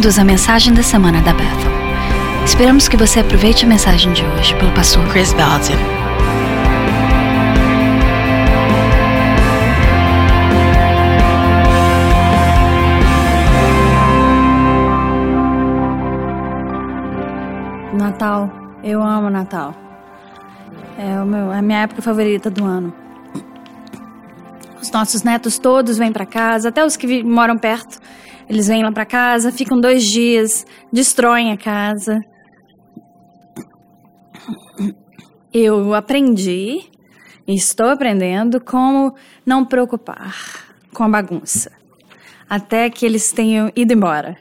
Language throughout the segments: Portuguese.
bem-vindos à mensagem da semana da Bethel. Esperamos que você aproveite a mensagem de hoje pelo pastor Chris Balton. Natal, eu amo Natal. É o meu, é a minha época favorita do ano. Os nossos netos todos vêm para casa, até os que moram perto, eles vêm lá para casa, ficam dois dias, destroem a casa. Eu aprendi e estou aprendendo como não preocupar com a bagunça, até que eles tenham ido embora.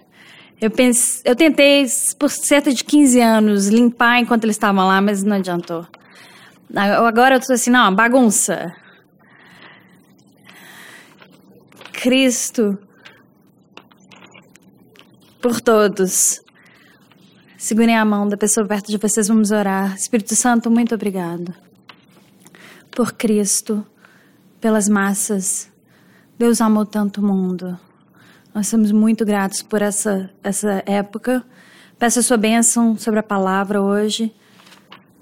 Eu, pense, eu tentei, por cerca de 15 anos, limpar enquanto eles estavam lá, mas não adiantou. Agora eu tô assim, não, bagunça. Cristo por todos. Segurem a mão da pessoa perto de vocês, vamos orar. Espírito Santo, muito obrigado. Por Cristo, pelas massas. Deus amou tanto o mundo. Nós somos muito gratos por essa, essa época. Peço a sua bênção sobre a palavra hoje,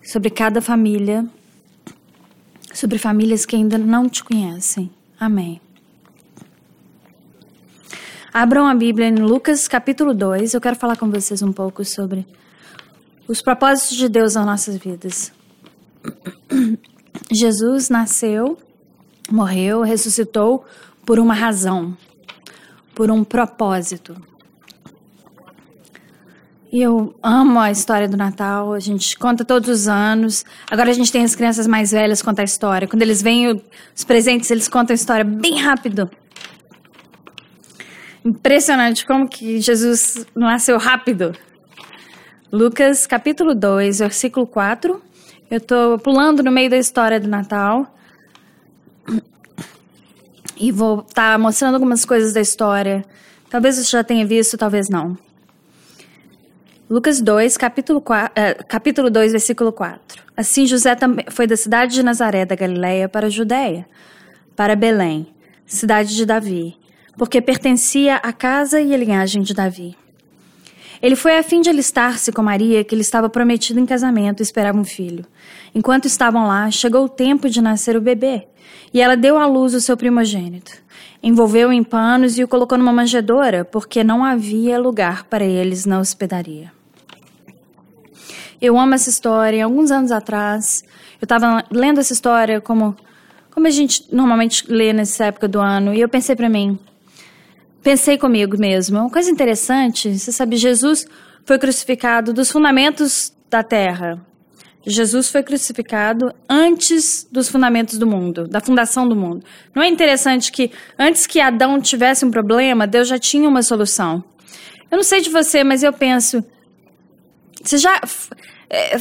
sobre cada família, sobre famílias que ainda não te conhecem. Amém. Abram a Bíblia em Lucas capítulo 2. Eu quero falar com vocês um pouco sobre os propósitos de Deus nas nossas vidas. Jesus nasceu, morreu, ressuscitou por uma razão, por um propósito. E eu amo a história do Natal, a gente conta todos os anos. Agora a gente tem as crianças mais velhas contar a história. Quando eles o- os presentes, eles contam a história bem rápido. Impressionante como que Jesus nasceu rápido. Lucas capítulo 2, versículo 4. Eu tô pulando no meio da história do Natal. E vou estar mostrando algumas coisas da história. Talvez você já tenha visto, talvez não. Lucas 2, capítulo, 4, capítulo 2, versículo 4. Assim José também foi da cidade de Nazaré da Galileia para a Judéia, para Belém, cidade de Davi, porque pertencia à casa e à linhagem de Davi. Ele foi a fim de alistar-se com Maria, que lhe estava prometida em casamento e esperava um filho. Enquanto estavam lá, chegou o tempo de nascer o bebê, e ela deu à luz o seu primogênito. Envolveu-o em panos e o colocou numa manjedoura, porque não havia lugar para eles na hospedaria. Eu amo essa história. Alguns anos atrás, eu estava lendo essa história como, como a gente normalmente lê nessa época do ano, e eu pensei para mim, pensei comigo mesmo, uma coisa interessante, você sabe, Jesus foi crucificado dos fundamentos da terra. Jesus foi crucificado antes dos fundamentos do mundo, da fundação do mundo. Não é interessante que antes que Adão tivesse um problema, Deus já tinha uma solução. Eu não sei de você, mas eu penso, você já é,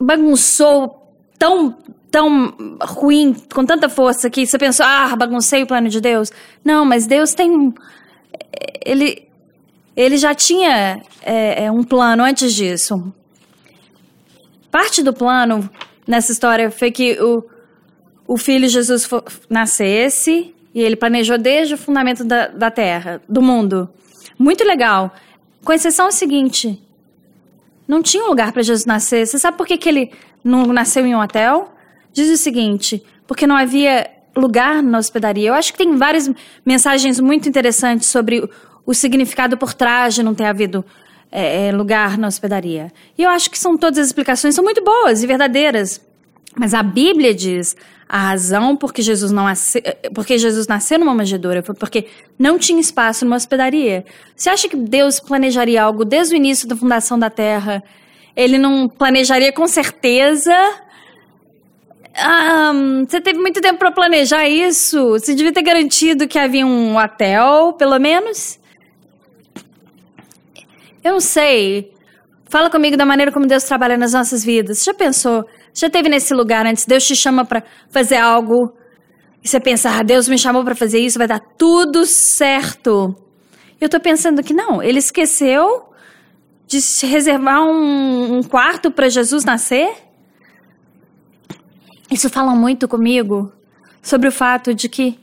bagunçou tão, tão ruim, com tanta força que você pensou, ah, baguncei o plano de Deus? Não, mas Deus tem. Ele, ele já tinha é, é, um plano antes disso. Parte do plano nessa história foi que o, o filho Jesus fo- nascesse e ele planejou desde o fundamento da, da terra, do mundo. Muito legal. Com exceção ao seguinte: não tinha um lugar para Jesus nascer. Você sabe por que, que ele não nasceu em um hotel? Diz o seguinte: porque não havia lugar na hospedaria. Eu acho que tem várias mensagens muito interessantes sobre o, significado por trás de não ter havido é, é, lugar na hospedaria. E eu acho que são todas as explicações são muito boas e verdadeiras. Mas a Bíblia diz a razão porque Jesus não porque Jesus nasceu numa manjedoura foi porque não tinha espaço numa hospedaria. Você acha que Deus planejaria algo desde o início da fundação da Terra? Ele não planejaria com certeza? Você teve muito tempo para planejar isso. Você devia ter garantido que havia um hotel, pelo menos. Eu não sei. Fala comigo da maneira como Deus trabalha nas nossas vidas. Já pensou? Já teve nesse lugar antes? Deus te chama para fazer algo e você pensa, ah, Deus me chamou para fazer isso, vai dar tudo certo. Eu tô pensando que não, ele esqueceu de se reservar um, um quarto para Jesus nascer? Isso fala muito comigo sobre o fato de que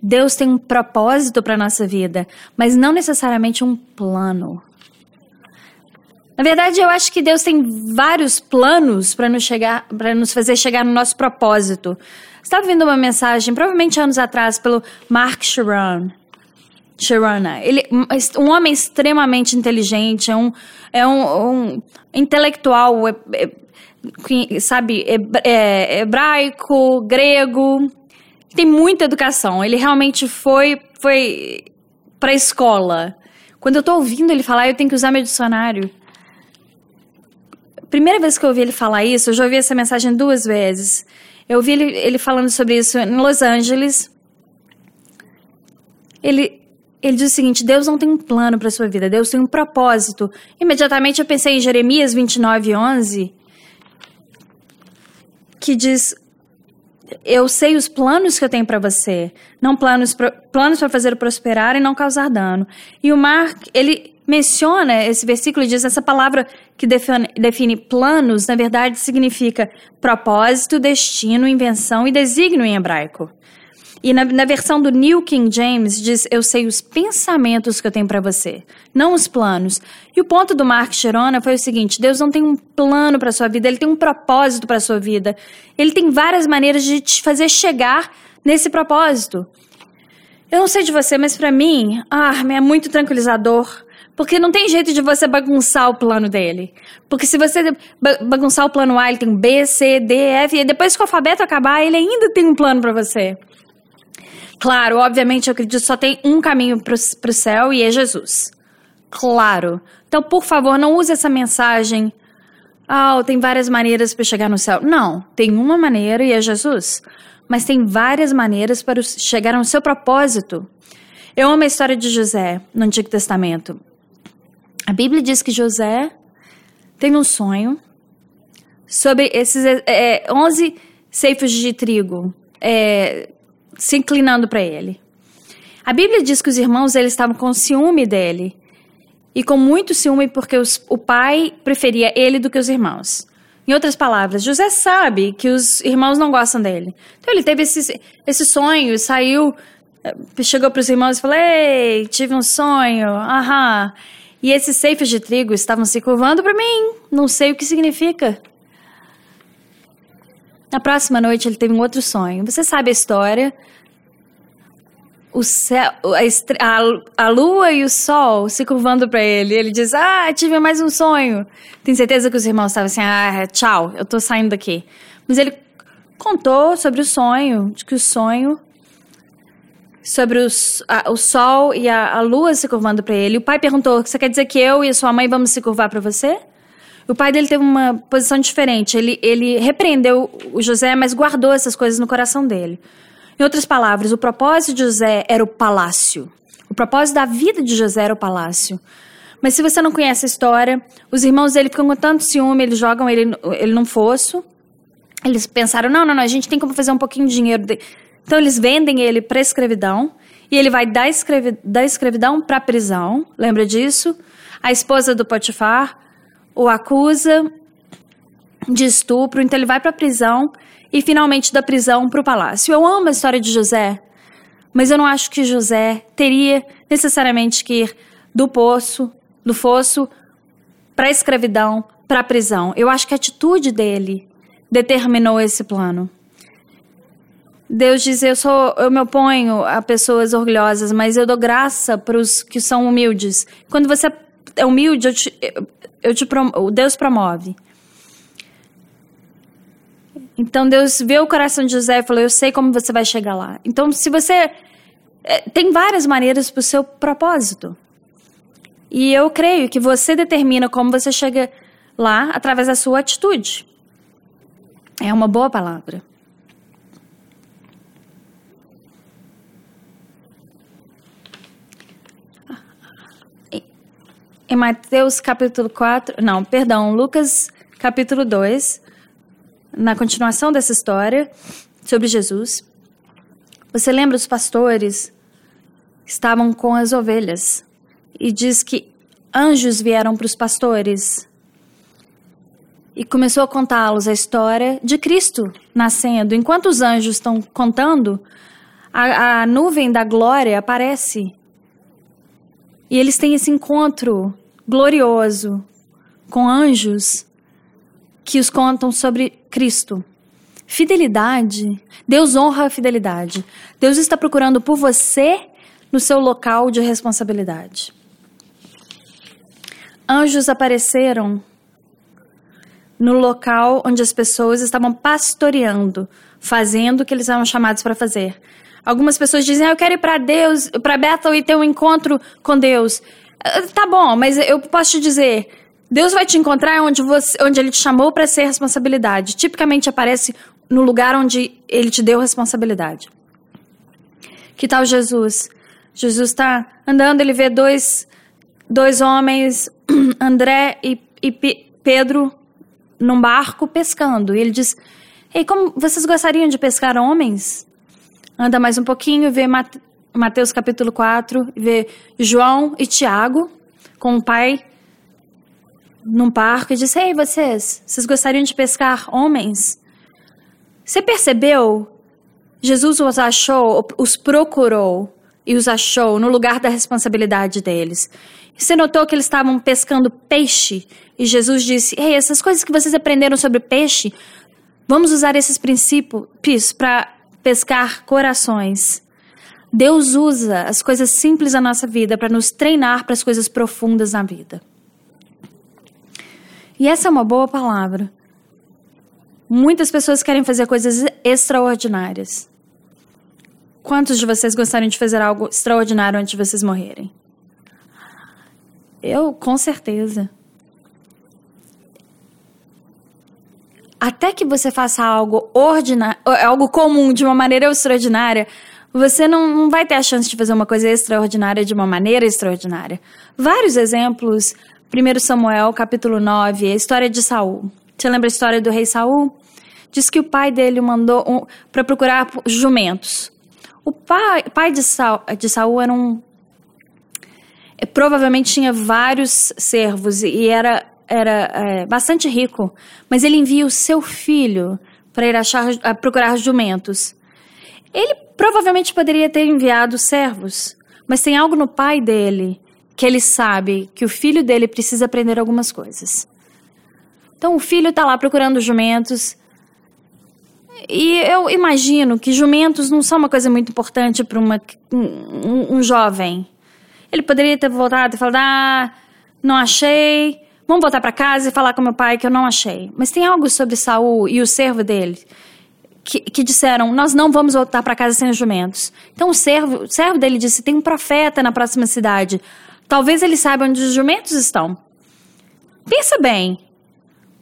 Deus tem um propósito para nossa vida, mas não necessariamente um plano. Na verdade, eu acho que Deus tem vários planos para nos chegar, para nos fazer chegar no nosso propósito. Estava vendo uma mensagem, provavelmente anos atrás, pelo Mark Sharon. Sharona. Ele, um homem extremamente inteligente, é um, é um, um intelectual, é, é, sabe, é, é, hebraico, grego, tem muita educação. Ele realmente foi, foi para a escola. Quando eu estou ouvindo ele falar, eu tenho que usar meu dicionário. Primeira vez que eu ouvi ele falar isso, eu já ouvi essa mensagem duas vezes. Eu ouvi ele, ele falando sobre isso em Los Angeles. Ele, ele diz o seguinte: Deus não tem um plano para sua vida, Deus tem um propósito. Imediatamente eu pensei em Jeremias 29, 11, que diz: Eu sei os planos que eu tenho para você, não planos planos para fazer prosperar e não causar dano. E o Mark, ele menciona esse versículo diz essa palavra que define, define planos, na verdade significa propósito, destino, invenção e desígnio em hebraico. E na, na, versão do New King James diz: Eu sei os pensamentos que eu tenho para você, não os planos. E o ponto do Mark Sherona foi o seguinte: Deus não tem um plano para sua vida, ele tem um propósito para sua vida. Ele tem várias maneiras de te fazer chegar nesse propósito. Eu não sei de você, mas para mim, ah, é muito tranquilizador. Porque não tem jeito de você bagunçar o plano dele. Porque se você bagunçar o plano A, ele tem B, C, D, F, e depois que o alfabeto acabar, ele ainda tem um plano para você. Claro, obviamente, eu acredito que só tem um caminho para o céu e é Jesus. Claro. Então, por favor, não use essa mensagem. Ah, oh, tem várias maneiras para chegar no céu. Não, tem uma maneira e é Jesus. Mas tem várias maneiras para chegar ao seu propósito. Eu amo a história de José no Antigo Testamento. A Bíblia diz que José teve um sonho sobre esses é, 11 ceifos de trigo. É, se inclinando para ele. A Bíblia diz que os irmãos eles estavam com ciúme dele e com muito ciúme porque os, o pai preferia ele do que os irmãos. Em outras palavras, José sabe que os irmãos não gostam dele. Então ele teve esse, esse sonho, saiu, eh, chegou para os irmãos e falou: Ei, tive um sonho, aham. E esses ceifes de trigo estavam se curvando para mim, não sei o que significa. Na próxima noite ele teve um outro sonho. Você sabe a história? O céu, a, a, a lua e o sol se curvando para ele. Ele diz: Ah, tive mais um sonho. Tem certeza que os irmãos estavam assim: Ah, tchau, eu tô saindo daqui. Mas ele contou sobre o sonho, de que o sonho sobre os, a, o sol e a, a lua se curvando para ele. O pai perguntou: Você quer dizer que eu e a sua mãe vamos se curvar para você? O pai dele teve uma posição diferente. Ele, ele repreendeu o José, mas guardou essas coisas no coração dele. Em outras palavras, o propósito de José era o palácio. O propósito da vida de José era o palácio. Mas se você não conhece a história, os irmãos dele ficam com tanto ciúme, eles jogam ele, ele num fosso. Eles pensaram: não, não, não, a gente tem como fazer um pouquinho de dinheiro. Então eles vendem ele para escravidão. E ele vai da, escravi da escravidão para prisão. Lembra disso? A esposa do Potifar o acusa de estupro, então ele vai para a prisão e finalmente da prisão para o palácio. Eu amo a história de José, mas eu não acho que José teria necessariamente que ir do poço, do fosso para a escravidão, para a prisão. Eu acho que a atitude dele determinou esse plano. Deus diz: eu sou, eu me oponho a pessoas orgulhosas, mas eu dou graça para os que são humildes. Quando você é humilde, eu te, eu te o Deus promove. Então Deus vê o coração de José e falou: Eu sei como você vai chegar lá. Então, se você. É, tem várias maneiras para o seu propósito. E eu creio que você determina como você chega lá através da sua atitude. É uma boa palavra. Em Mateus capítulo 4, não, perdão, Lucas capítulo 2, na continuação dessa história sobre Jesus, você lembra os pastores estavam com as ovelhas e diz que anjos vieram para os pastores e começou a contá-los a história de Cristo nascendo. Enquanto os anjos estão contando a, a nuvem da glória aparece. E eles têm esse encontro glorioso com anjos que os contam sobre Cristo. Fidelidade. Deus honra a fidelidade. Deus está procurando por você no seu local de responsabilidade. Anjos apareceram no local onde as pessoas estavam pastoreando, fazendo o que eles eram chamados para fazer. Algumas pessoas dizem: ah, "Eu quero ir para Deus, para Bethel e ter um encontro com Deus". Ah, tá bom, mas eu posso te dizer, Deus vai te encontrar onde, você, onde Ele te chamou para ser responsabilidade. Tipicamente aparece no lugar onde Ele te deu responsabilidade. Que tal Jesus? Jesus está andando, ele vê dois, dois homens, André e, e Pedro, num barco pescando. E ele diz: Ei, como vocês gostariam de pescar homens? Anda mais um pouquinho, vê Mateus capítulo 4, vê João e Tiago com o pai num barco e diz: Ei, vocês, vocês gostariam de pescar homens? Você percebeu? Jesus os achou, os procurou e os achou no lugar da responsabilidade deles. Você notou que eles estavam pescando peixe e Jesus disse: Ei, essas coisas que vocês aprenderam sobre peixe, vamos usar esses princípios para pescar corações. Deus usa as coisas simples da nossa vida para nos treinar para as coisas profundas na vida. E essa é uma boa palavra. Muitas pessoas querem fazer coisas extraordinárias. Quantos de vocês gostariam de fazer algo extraordinário antes de vocês morrerem? Eu, com certeza. Até que você faça algo ordinário, algo comum de uma maneira extraordinária, você não, não vai ter a chance de fazer uma coisa extraordinária de uma maneira extraordinária. Vários exemplos. 1 Samuel, capítulo 9, a história de Saul. Você lembra a história do rei Saul? Diz que o pai dele mandou um, para procurar jumentos. O pai, pai de, Saul, de Saul era um. É, provavelmente tinha vários servos e era, era é, bastante rico, mas ele envia o seu filho para ir achar, procurar jumentos. Ele provavelmente poderia ter enviado servos, mas tem algo no pai dele que ele sabe que o filho dele precisa aprender algumas coisas. Então o filho está lá procurando jumentos e eu imagino que jumentos não são uma coisa muito importante para um, um, jovem. Ele poderia ter voltado e falado: ah, não achei, vamos voltar para casa e falar com meu pai que eu não achei. Mas tem algo sobre Saul e o servo dele que, que disseram: nós não vamos voltar para casa sem os jumentos. Então o servo, o servo dele disse: tem um profeta na próxima cidade. Talvez ele saiba onde os jumentos estão. Pensa bem.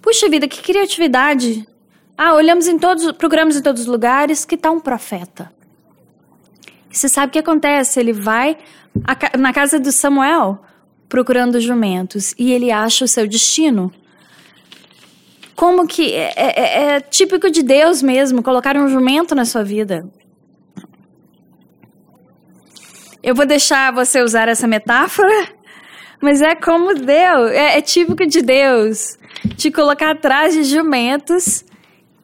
Puxa vida, que criatividade ah, olhamos em todos, procuramos em todos os lugares, que está um profeta. E você sabe o que acontece? Ele vai na casa do Samuel procurando jumentos e ele acha o seu destino. Como que é, é, é, é típico de Deus mesmo colocar um jumento na sua vida. Eu vou deixar você usar essa metáfora, mas é como Deus, é, é típico de Deus te colocar atrás de jumentos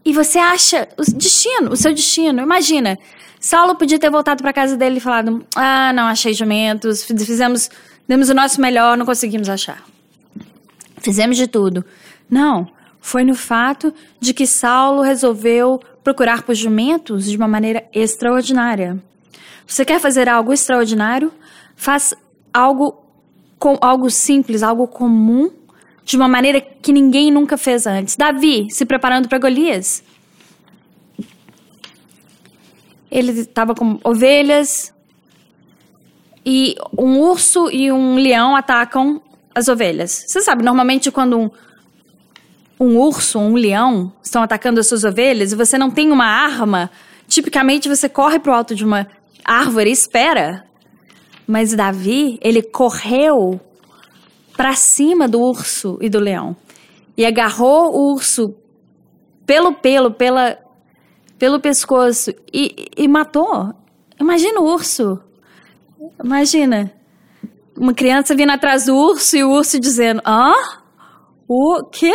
e você acha o destino, o seu destino. Imagina, Saulo podia ter voltado para casa dele e falado: Ah, não achei jumentos, fizemos, demos o nosso melhor, não conseguimos achar. Fizemos de tudo. Não, foi no fato de que Saulo resolveu procurar por jumentos de uma maneira extraordinária. Você quer fazer algo extraordinário? Faz algo com algo simples, algo comum de uma maneira que ninguém nunca fez antes. Davi se preparando para Golias. Ele estava com ovelhas e um urso e um leão atacam as ovelhas. Você sabe, normalmente quando um, um urso, um leão estão atacando as suas ovelhas e você não tem uma arma, tipicamente você corre para o alto de uma árvore e espera. Mas Davi, ele correu para cima do urso e do leão. E agarrou o urso pelo pelo, pela, pelo pescoço e, e matou. Imagina o urso. Imagina. Uma criança vindo atrás do urso e o urso dizendo: Hã? O quê?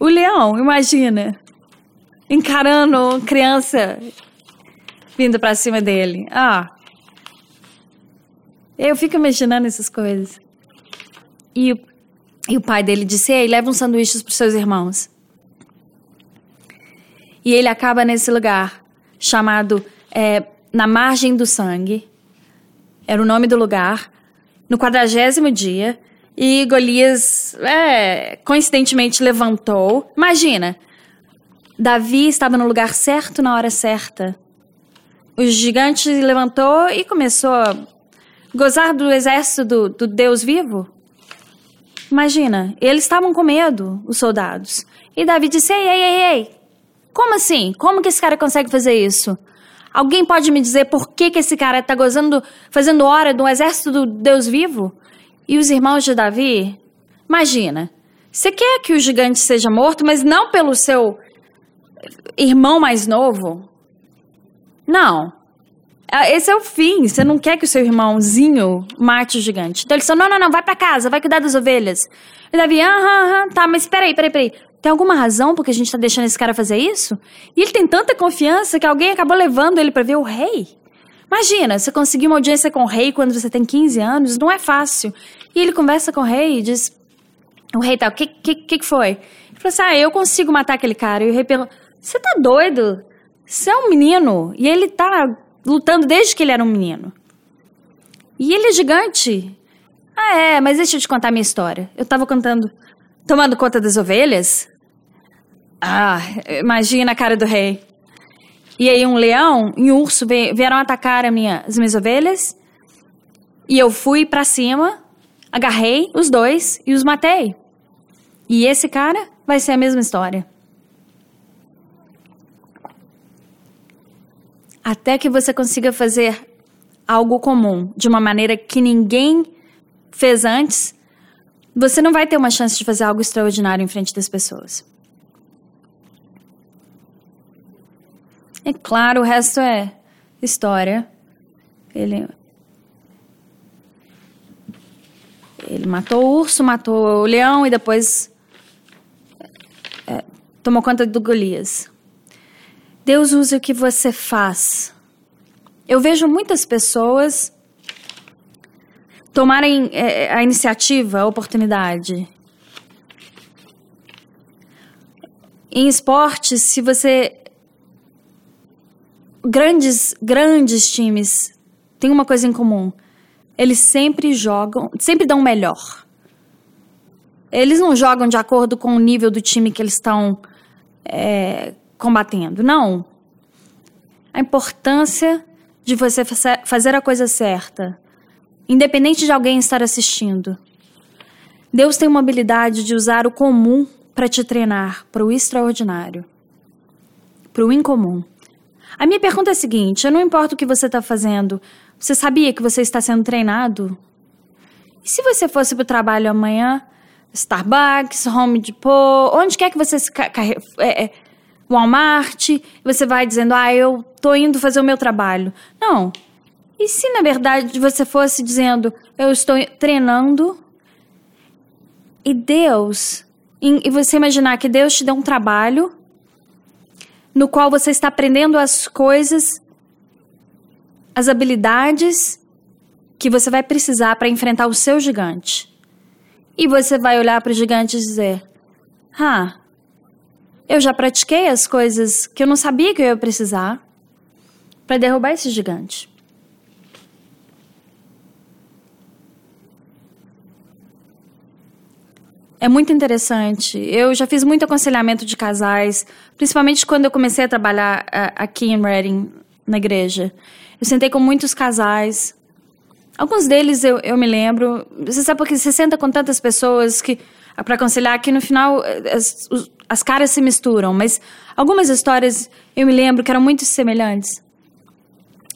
O leão, imagina. Encarando criança vindo pra cima dele. Ah. Eu fico imaginando essas coisas. E, e o pai dele disse: Ei, leva uns sanduíches pros seus irmãos. E ele acaba nesse lugar chamado é, Na Margem do Sangue. Era o nome do lugar. No quadragésimo dia. E Golias, é, coincidentemente, levantou. Imagina, Davi estava no lugar certo na hora certa. O gigante levantou e começou a gozar do exército do, do Deus vivo. Imagina, eles estavam com medo, os soldados. E Davi disse: Ei, ei, ei, ei, como assim? Como que esse cara consegue fazer isso? Alguém pode me dizer por que, que esse cara está gozando, fazendo hora do exército do Deus vivo? E os irmãos de Davi? Imagina, você quer que o gigante seja morto, mas não pelo seu irmão mais novo? Não. É, esse é o fim. Você não quer que o seu irmãozinho mate o gigante. Então eles falam: não, não, não, vai para casa, vai cuidar das ovelhas. E Davi, aham, aham, tá, mas peraí, peraí, peraí. Tem alguma razão porque a gente tá deixando esse cara fazer isso? E ele tem tanta confiança que alguém acabou levando ele para ver o rei. Imagina, você conseguir uma audiência com o rei quando você tem 15 anos, não é fácil. E ele conversa com o rei e diz: O rei tá, o que, que, que foi? Ele falou assim: Ah, eu consigo matar aquele cara. E o rei perguntou: Você tá doido? Você é um menino. E ele tá lutando desde que ele era um menino. E ele é gigante. Ah, é, mas deixa eu te contar a minha história. Eu tava contando, tomando conta das ovelhas. Ah, imagina a cara do rei. E aí um leão e um urso vieram atacar minha, as minhas ovelhas. E eu fui para cima, agarrei os dois e os matei. E esse cara vai ser a mesma história. Até que você consiga fazer algo comum de uma maneira que ninguém fez antes, você não vai ter uma chance de fazer algo extraordinário em frente das pessoas. É claro, o resto é história. Ele. Ele matou o urso, matou o leão e depois. É, tomou conta do Golias. Deus usa o que você faz. Eu vejo muitas pessoas tomarem é, a iniciativa, a oportunidade. Em esportes, se você grandes, grandes times têm uma coisa em comum. Eles sempre jogam, sempre dão o melhor. Eles não jogam de acordo com o nível do time que eles estão é, combatendo. Não. A importância de você fazer a coisa certa, independente de alguém estar assistindo. Deus tem uma habilidade de usar o comum para te treinar para o extraordinário, para o incomum. A minha pergunta é a seguinte: eu não importa o que você está fazendo, você sabia que você está sendo treinado? E se você fosse para o trabalho amanhã, Starbucks, Home Depot, onde quer que você se é, é, Walmart, você vai dizendo, ah, eu tô indo fazer o meu trabalho. Não. E se na verdade você fosse dizendo, eu estou treinando e Deus, e você imaginar que Deus te deu um trabalho no qual você está aprendendo as coisas, as habilidades que você vai precisar para enfrentar o seu gigante. E você vai olhar para o gigante e dizer: Ah, eu já pratiquei as coisas que eu não sabia que eu ia precisar para derrubar esse gigante. É muito interessante. Eu já fiz muito aconselhamento de casais, principalmente quando eu comecei a trabalhar uh, aqui em Reading, na igreja. Eu sentei com muitos casais. Alguns deles eu, eu me lembro. Você sabe porque você senta com tantas pessoas que para aconselhar que no final eh, as, as caras se misturam, mas algumas histórias eu me lembro que eram muito semelhantes.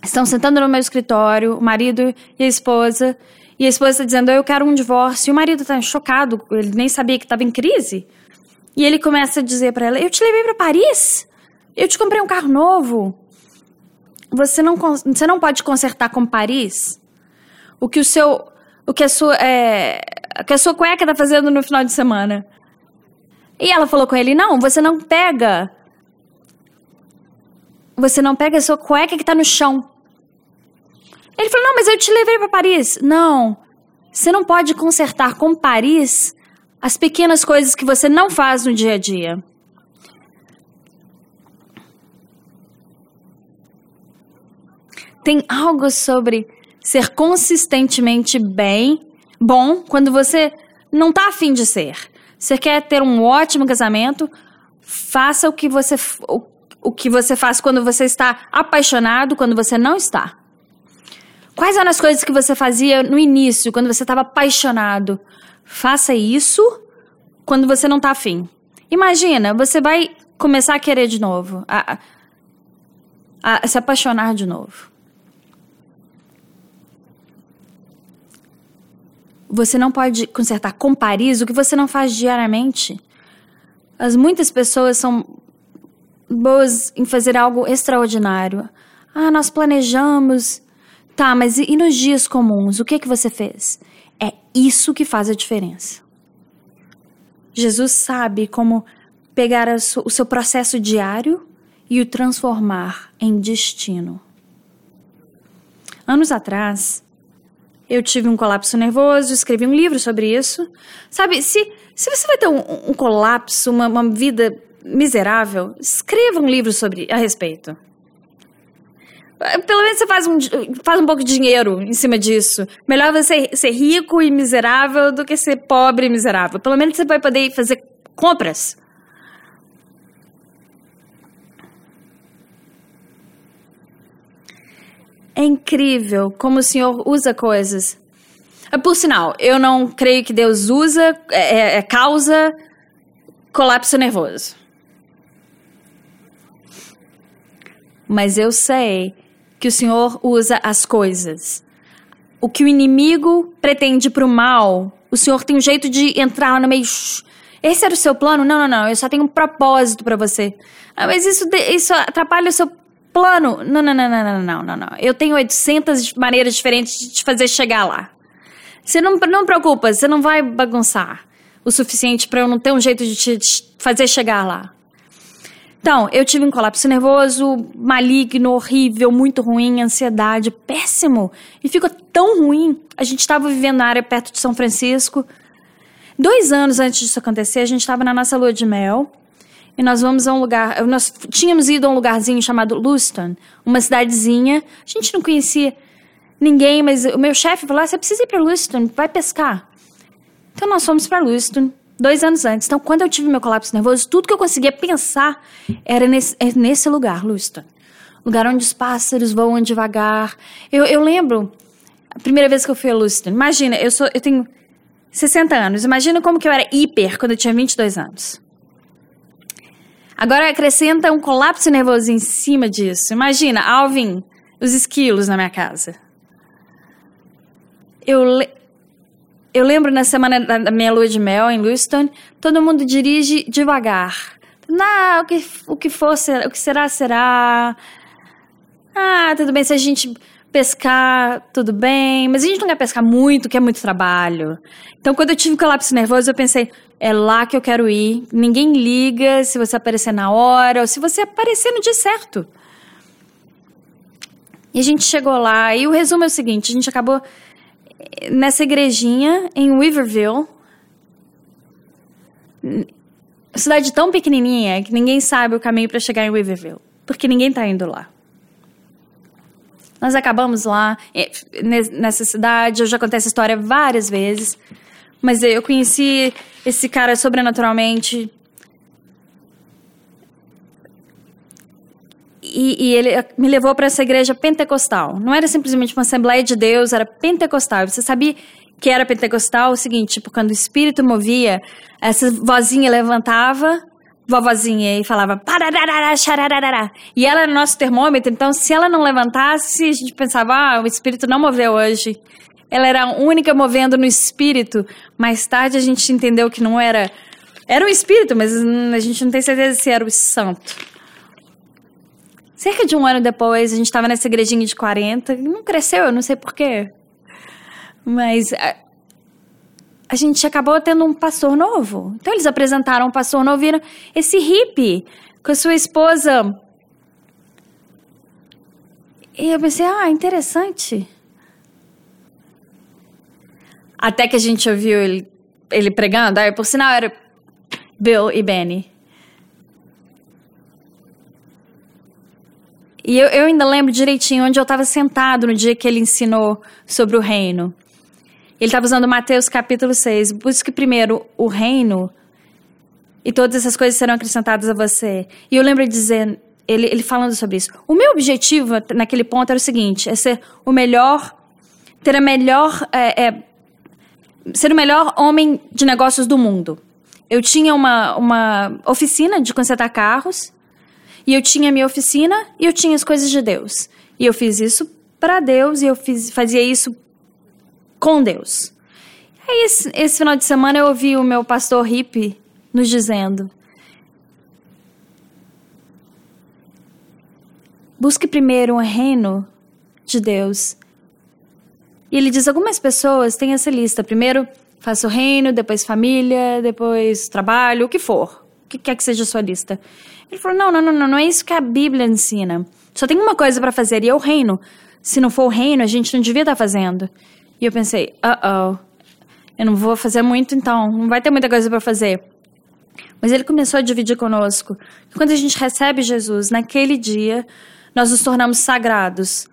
Estão sentando no meu escritório, o marido e a esposa, e a esposa está dizendo, eu quero um divórcio. E o marido está chocado, ele nem sabia que estava em crise. E ele começa a dizer para ela, eu te levei para Paris, eu te comprei um carro novo. Você não, você não pode consertar com Paris o que o seu, o que a sua, é, que a sua cueca está fazendo no final de semana. E ela falou com ele, não, você não pega você não pega a sua cueca que tá no chão. Ele falou: Não, mas eu te levei para Paris. Não. Você não pode consertar com Paris as pequenas coisas que você não faz no dia a dia. Tem algo sobre ser consistentemente bem, bom, quando você não tá afim de ser. Você quer ter um ótimo casamento, faça o que você o, o que você faz quando você está apaixonado, quando você não está. Quais eram as coisas que você fazia no início, quando você estava apaixonado? Faça isso quando você não está afim. Imagina, você vai começar a querer de novo, a, a, a se apaixonar de novo. Você não pode consertar com Paris o que você não faz diariamente. As muitas pessoas são boas em fazer algo extraordinário. Ah, nós planejamos. Tá, mas e, nos dias comuns? O que que você fez? É isso que faz a diferença. Jesus sabe como pegar o seu processo diário e o transformar em destino. Anos atrás, eu tive um colapso nervoso, escrevi um livro sobre isso. Sabe, se, se você vai ter um, um colapso, uma, uma vida miserável, escreva um livro sobre a respeito. Pelo menos você faz um, faz um pouco de dinheiro em cima disso. Melhor você ser rico e miserável do que ser pobre e miserável. Pelo menos você vai poder fazer compras. É incrível como o Senhor usa coisas. Ah, por sinal, eu não creio que Deus usa, é, é, é causa colapso nervoso. Mas eu sei que o Senhor usa as coisas. O que o inimigo pretende para o mal, o Senhor tem um jeito de entrar no meio. Esse era o seu plano? Não, não, não. Eu só tenho um propósito para você. Ah, mas isso, isso atrapalha o seu plano. Não, não, não, não, não, não, não, Eu tenho 800 maneiras diferentes de te fazer chegar lá. Você não, não preocupa, você não vai bagunçar o suficiente para eu não ter um jeito de te fazer chegar lá. Então, eu tive um colapso nervoso, maligno, horrível, muito ruim, ansiedade, péssimo. E ficou tão ruim. A gente estava vivendo na área perto de São Francisco. Dois anos antes disso acontecer, a gente estava na nossa lua de mel. E nós vamos a um lugar. Nós tínhamos ido a um lugarzinho chamado Lewiston, uma cidadezinha. A gente não conhecia ninguém, mas o meu chefe falou: ah, você precisa ir para Lewiston, vai pescar. Então nós fomos para Lewiston dois anos antes. Então, quando eu tive meu colapso nervoso, tudo que eu conseguia pensar era nesse, é nesse lugar, Lewiston. Lugar onde os pássaros voam devagar. Eu, eu lembro a primeira vez que eu fui a Lewiston. Imagina, eu, sou, eu tenho 60 anos. Imagina como que eu era hiper quando eu tinha 22 anos. Agora acrescenta um colapso nervoso em cima disso. Imagina, Alvin, os esquilos na minha casa. Eu. Eu lembro na semana da minha lua de mel em Lewiston, todo mundo dirige devagar. Não, o que, o que for, será, o que será, será. Ah, tudo bem, se a gente pescar, tudo bem, mas a gente não quer pescar muito, que é muito trabalho. Então, quando eu tive colapso nervoso, eu pensei, é lá que eu quero ir. Ninguém liga se você aparecer na hora ou se você aparecer no dia certo. E a gente chegou lá, e o resumo é o seguinte: a gente acabou nessa igrejinha em Weaverville, cidade tão pequenininha que ninguém sabe o caminho para chegar em Weaverville, porque ninguém está indo lá. Nós acabamos lá, nessa cidade, já contei essa história várias vezes, mas eu conheci esse cara sobrenaturalmente. E, e ele me levou para essa igreja pentecostal. Não era simplesmente uma Assembleia de Deus, era pentecostal. Você sabia que era pentecostal? O seguinte, tipo, quando o Espírito movia, essa vozinha levantava vovozinha e falava e ela era nosso termômetro, então se ela não levantasse, a gente pensava, ah, o espírito não moveu hoje. Ela era a única movendo no espírito. Mais tarde a gente entendeu que não era. Era um espírito, mas a gente não tem certeza se era o santo. Cerca de um ano depois, a gente estava nessa igrejinha de 40. Não cresceu, eu não sei porquê. Mas a gente acabou tendo um pastor novo. Então eles apresentaram um pastor novo, viram esse hippie com a sua esposa E eu pensei, ah, interessante. Até que a gente ouviu ele, ele pregando, aí por sinal era Bill e Benny. E eu, eu ainda lembro direitinho onde eu estava sentado no dia que ele ensinou sobre o reino. Ele estava usando Mateus capítulo 6. Busque primeiro o reino e todas essas coisas serão acrescentadas a você. E eu lembro dizer, ele, ele falando sobre isso. O meu objetivo naquele ponto era o seguinte: é ser o melhor, ter a melhor, é, é, ser o melhor homem de negócios do mundo. Eu tinha uma, uma oficina de consertar carros, e eu tinha minha oficina e eu tinha as coisas de Deus. E eu fiz isso para Deus e eu fiz, fazia isso com Deus. Aí esse, esse final de semana eu ouvi o meu pastor hippie nos dizendo: Busque primeiro o reino de Deus. E ele diz: algumas pessoas têm essa lista. Primeiro, faça o reino, depois família, depois trabalho, o que for. O que quer que seja a sua lista. Ele falou: não, não, não, não, não é isso que a Bíblia ensina. Só tem uma coisa para fazer e é o reino. Se não for o reino, a gente não devia estar tá fazendo. E eu pensei: uh oh, eu não vou fazer muito então, não vai ter muita coisa para fazer. Mas ele começou a dividir conosco que quando a gente recebe Jesus, naquele dia, nós nos tornamos sagrados.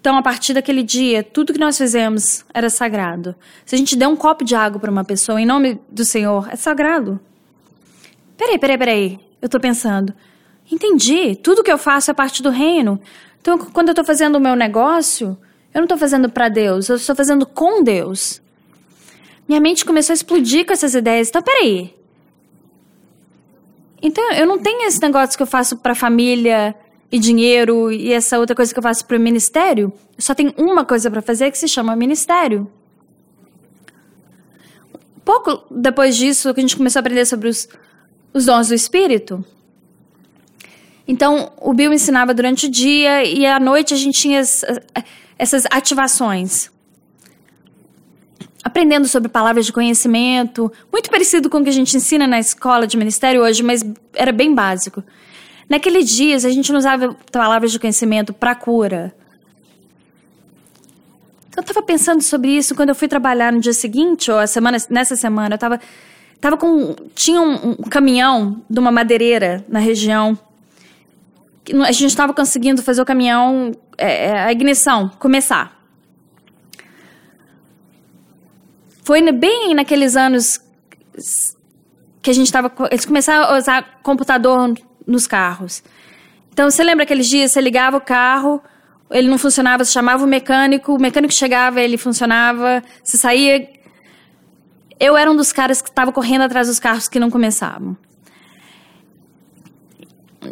Então, a partir daquele dia, tudo que nós fizemos era sagrado. Se a gente der um copo de água para uma pessoa em nome do Senhor, é sagrado. Peraí, peraí, peraí. Eu estou pensando. Entendi. Tudo que eu faço é parte do reino. Então, quando eu estou fazendo o meu negócio, eu não estou fazendo para Deus, eu estou fazendo com Deus. Minha mente começou a explodir com essas ideias. Então, peraí. Então, eu não tenho esse negócio que eu faço para família e dinheiro e essa outra coisa que eu faço para o ministério. Eu só tenho uma coisa para fazer que se chama ministério. Pouco depois disso, que a gente começou a aprender sobre os, os dons do Espírito. Então, o Bill ensinava durante o dia e à noite a gente tinha as, essas ativações aprendendo sobre palavras de conhecimento, muito parecido com o que a gente ensina na escola de ministério hoje, mas era bem básico. Naqueles dias, a gente não usava palavras de conhecimento para cura. Então, eu estava pensando sobre isso quando eu fui trabalhar no dia seguinte, ou a semana, nessa semana, eu estava tava com. Tinha um, um caminhão de uma madeireira na região. A gente estava conseguindo fazer o caminhão, é, é, a ignição, começar. Foi bem naqueles anos que a gente estava. Eles começaram a usar computador nos carros. Então, você lembra aqueles dias, você ligava o carro, ele não funcionava, você chamava o mecânico, o mecânico chegava, ele funcionava, você saía. Eu era um dos caras que estava correndo atrás dos carros que não começavam.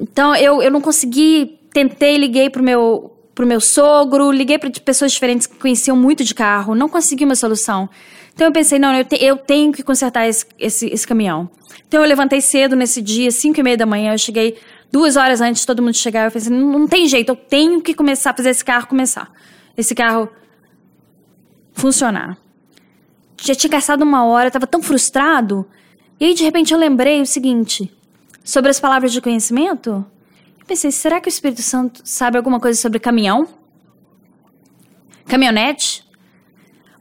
Então, eu, eu não consegui, tentei, liguei pro meu, pro meu sogro, liguei para pessoas diferentes que conheciam muito de carro, não consegui uma solução. Então eu pensei, não, eu, te, eu tenho que consertar esse, esse, esse, caminhão. Então eu levantei cedo nesse dia, 5 e meia da manhã, eu cheguei duas horas antes de todo mundo chegar. Eu pensei, não, não tem jeito, eu tenho que começar a fazer esse carro começar. Esse carro funcionar. Já tinha gastado uma hora, estava tão frustrado. E aí, de repente, eu lembrei o seguinte: sobre as palavras de conhecimento. Pensei, será que o Espírito Santo sabe alguma coisa sobre caminhão? Caminhonete?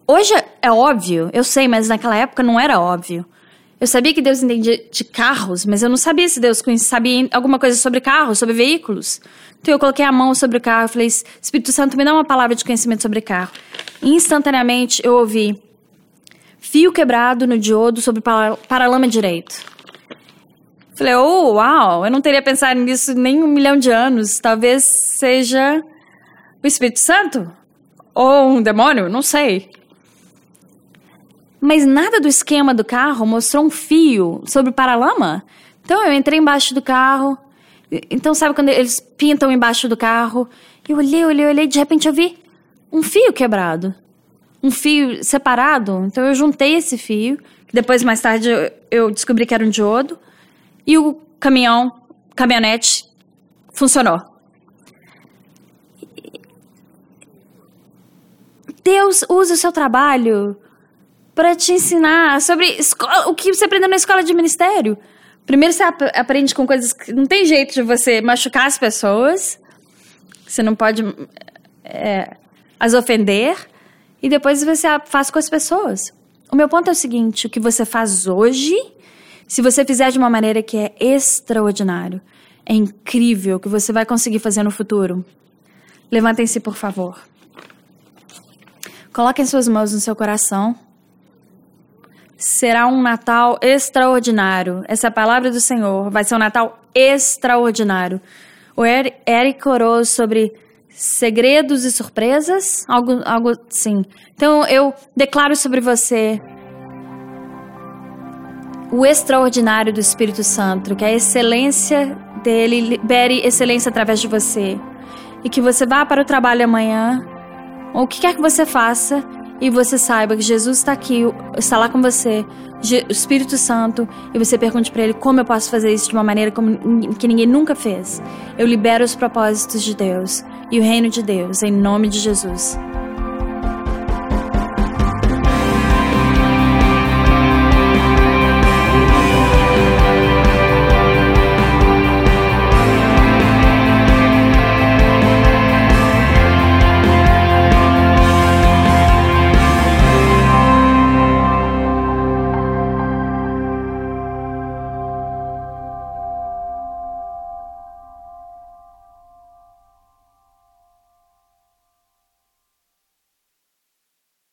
Hoje é óbvio, eu sei, mas naquela época não era óbvio. Eu sabia que Deus entendia de carros, mas eu não sabia se Deus sabia alguma coisa sobre carros, sobre veículos. Então eu coloquei a mão sobre o carro e falei: Espírito Santo, me dá uma palavra de conhecimento sobre carro. E instantaneamente eu ouvi: fio quebrado no diodo sobre paralama direito. Falei: oh, uau, eu não teria pensado nisso nem um milhão de anos. Talvez seja o Espírito Santo? Ou um demônio? Não sei. Mas nada do esquema do carro mostrou um fio sobre paralama. Então eu entrei embaixo do carro. Então, sabe quando eles pintam embaixo do carro? Eu olhei, olhei, olhei, de repente eu vi um fio quebrado. Um fio separado. Então eu juntei esse fio, depois mais tarde eu, eu descobri que era um diodo. E o caminhão, caminhonete, funcionou. Deus usa o seu trabalho para te ensinar sobre escola, o que você aprendeu na escola de ministério. Primeiro você ap aprende com coisas que não tem jeito de você machucar as pessoas. Você não pode é, as ofender e depois você faz com as pessoas. O meu ponto é o seguinte: o que você faz hoje, se você fizer de uma maneira que é extraordinário, é incrível que você vai conseguir fazer no futuro. Levantem-se, por favor. Coloquem suas mãos no seu coração. Será um Natal extraordinário. Essa é a palavra do Senhor. Vai ser um Natal extraordinário. O Eric orou sobre segredos e surpresas, algo, algo assim. Então eu declaro sobre você o extraordinário do Espírito Santo, que a excelência dele libere excelência através de você. E que você vá para o trabalho amanhã, ou o que quer que você faça, e você saiba que Jesus está aqui, está lá com você, o Espírito Santo, e você pergunte para ele como eu posso fazer isso de uma maneira como, que ninguém nunca fez. Eu libero os propósitos de Deus e o reino de Deus, em nome de Jesus.